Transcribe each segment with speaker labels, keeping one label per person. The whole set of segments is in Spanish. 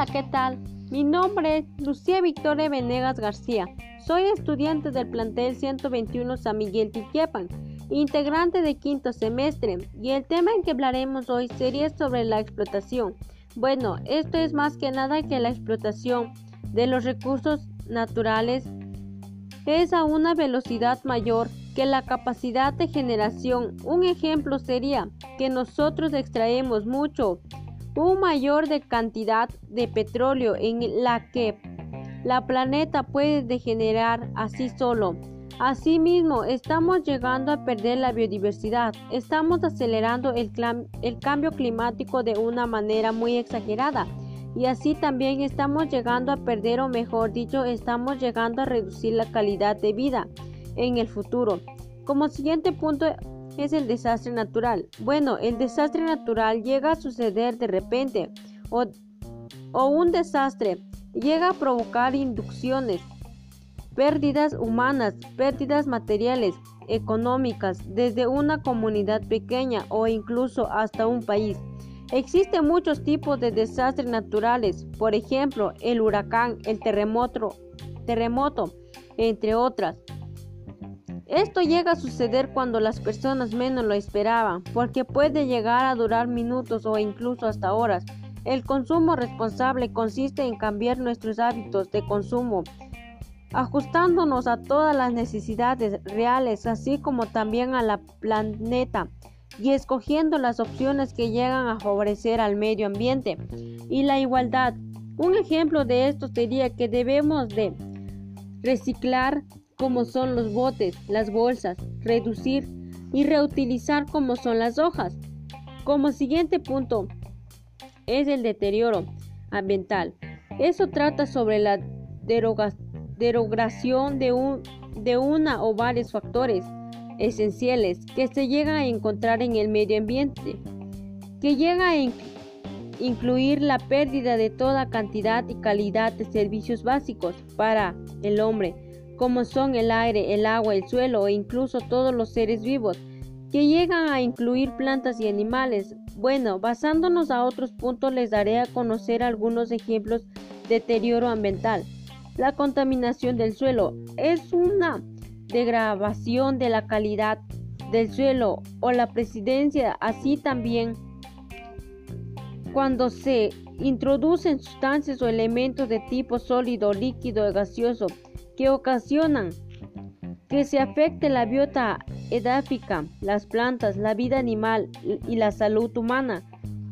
Speaker 1: Hola, ¿qué tal? Mi nombre es Lucía Victoria Venegas García. Soy estudiante del plantel 121 San Miguel Tiquiapan, integrante de quinto semestre, y el tema en que hablaremos hoy sería sobre la explotación. Bueno, esto es más que nada que la explotación de los recursos naturales es a una velocidad mayor que la capacidad de generación. Un ejemplo sería que nosotros extraemos mucho un mayor de cantidad de petróleo en la que la planeta puede degenerar así solo. Asimismo, estamos llegando a perder la biodiversidad, estamos acelerando el, el cambio climático de una manera muy exagerada y así también estamos llegando a perder o mejor dicho, estamos llegando a reducir la calidad de vida en el futuro. Como siguiente punto es el desastre natural? Bueno, el desastre natural llega a suceder de repente o, o un desastre llega a provocar inducciones, pérdidas humanas, pérdidas materiales, económicas, desde una comunidad pequeña o incluso hasta un país. Existen muchos tipos de desastres naturales, por ejemplo, el huracán, el terremoto, terremoto entre otras. Esto llega a suceder cuando las personas menos lo esperaban, porque puede llegar a durar minutos o incluso hasta horas. El consumo responsable consiste en cambiar nuestros hábitos de consumo, ajustándonos a todas las necesidades reales, así como también a la planeta, y escogiendo las opciones que llegan a favorecer al medio ambiente y la igualdad. Un ejemplo de esto sería que debemos de reciclar como son los botes, las bolsas, reducir y reutilizar como son las hojas. Como siguiente punto es el deterioro ambiental. Eso trata sobre la derogación de, un, de una o varios factores esenciales que se llegan a encontrar en el medio ambiente, que llega a incluir la pérdida de toda cantidad y calidad de servicios básicos para el hombre como son el aire, el agua, el suelo e incluso todos los seres vivos, que llegan a incluir plantas y animales. Bueno, basándonos a otros puntos les daré a conocer algunos ejemplos de deterioro ambiental. La contaminación del suelo es una degradación de la calidad del suelo o la presidencia, así también cuando se introducen sustancias o elementos de tipo sólido, líquido o gaseoso que ocasionan que se afecte la biota edáfica, las plantas, la vida animal y la salud humana.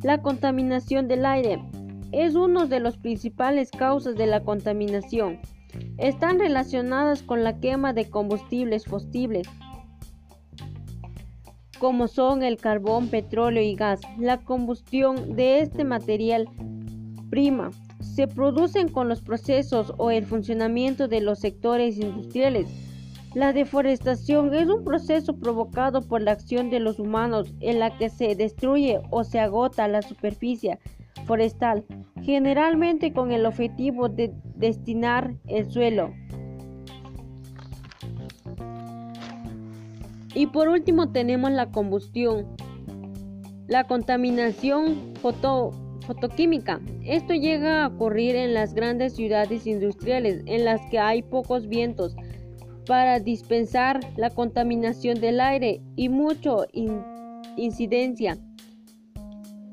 Speaker 1: La contaminación del aire es una de las principales causas de la contaminación. Están relacionadas con la quema de combustibles fósiles, como son el carbón, petróleo y gas. La combustión de este material prima se producen con los procesos o el funcionamiento de los sectores industriales. La deforestación es un proceso provocado por la acción de los humanos en la que se destruye o se agota la superficie forestal, generalmente con el objetivo de destinar el suelo. Y por último tenemos la combustión, la contaminación foto fotoquímica. Esto llega a ocurrir en las grandes ciudades industriales en las que hay pocos vientos para dispensar la contaminación del aire y mucho incidencia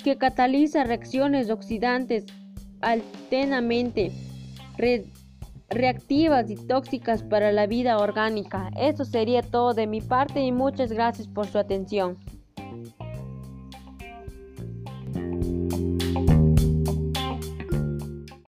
Speaker 1: que cataliza reacciones oxidantes altamente reactivas y tóxicas para la vida orgánica. Eso sería todo de mi parte y muchas gracias por su atención.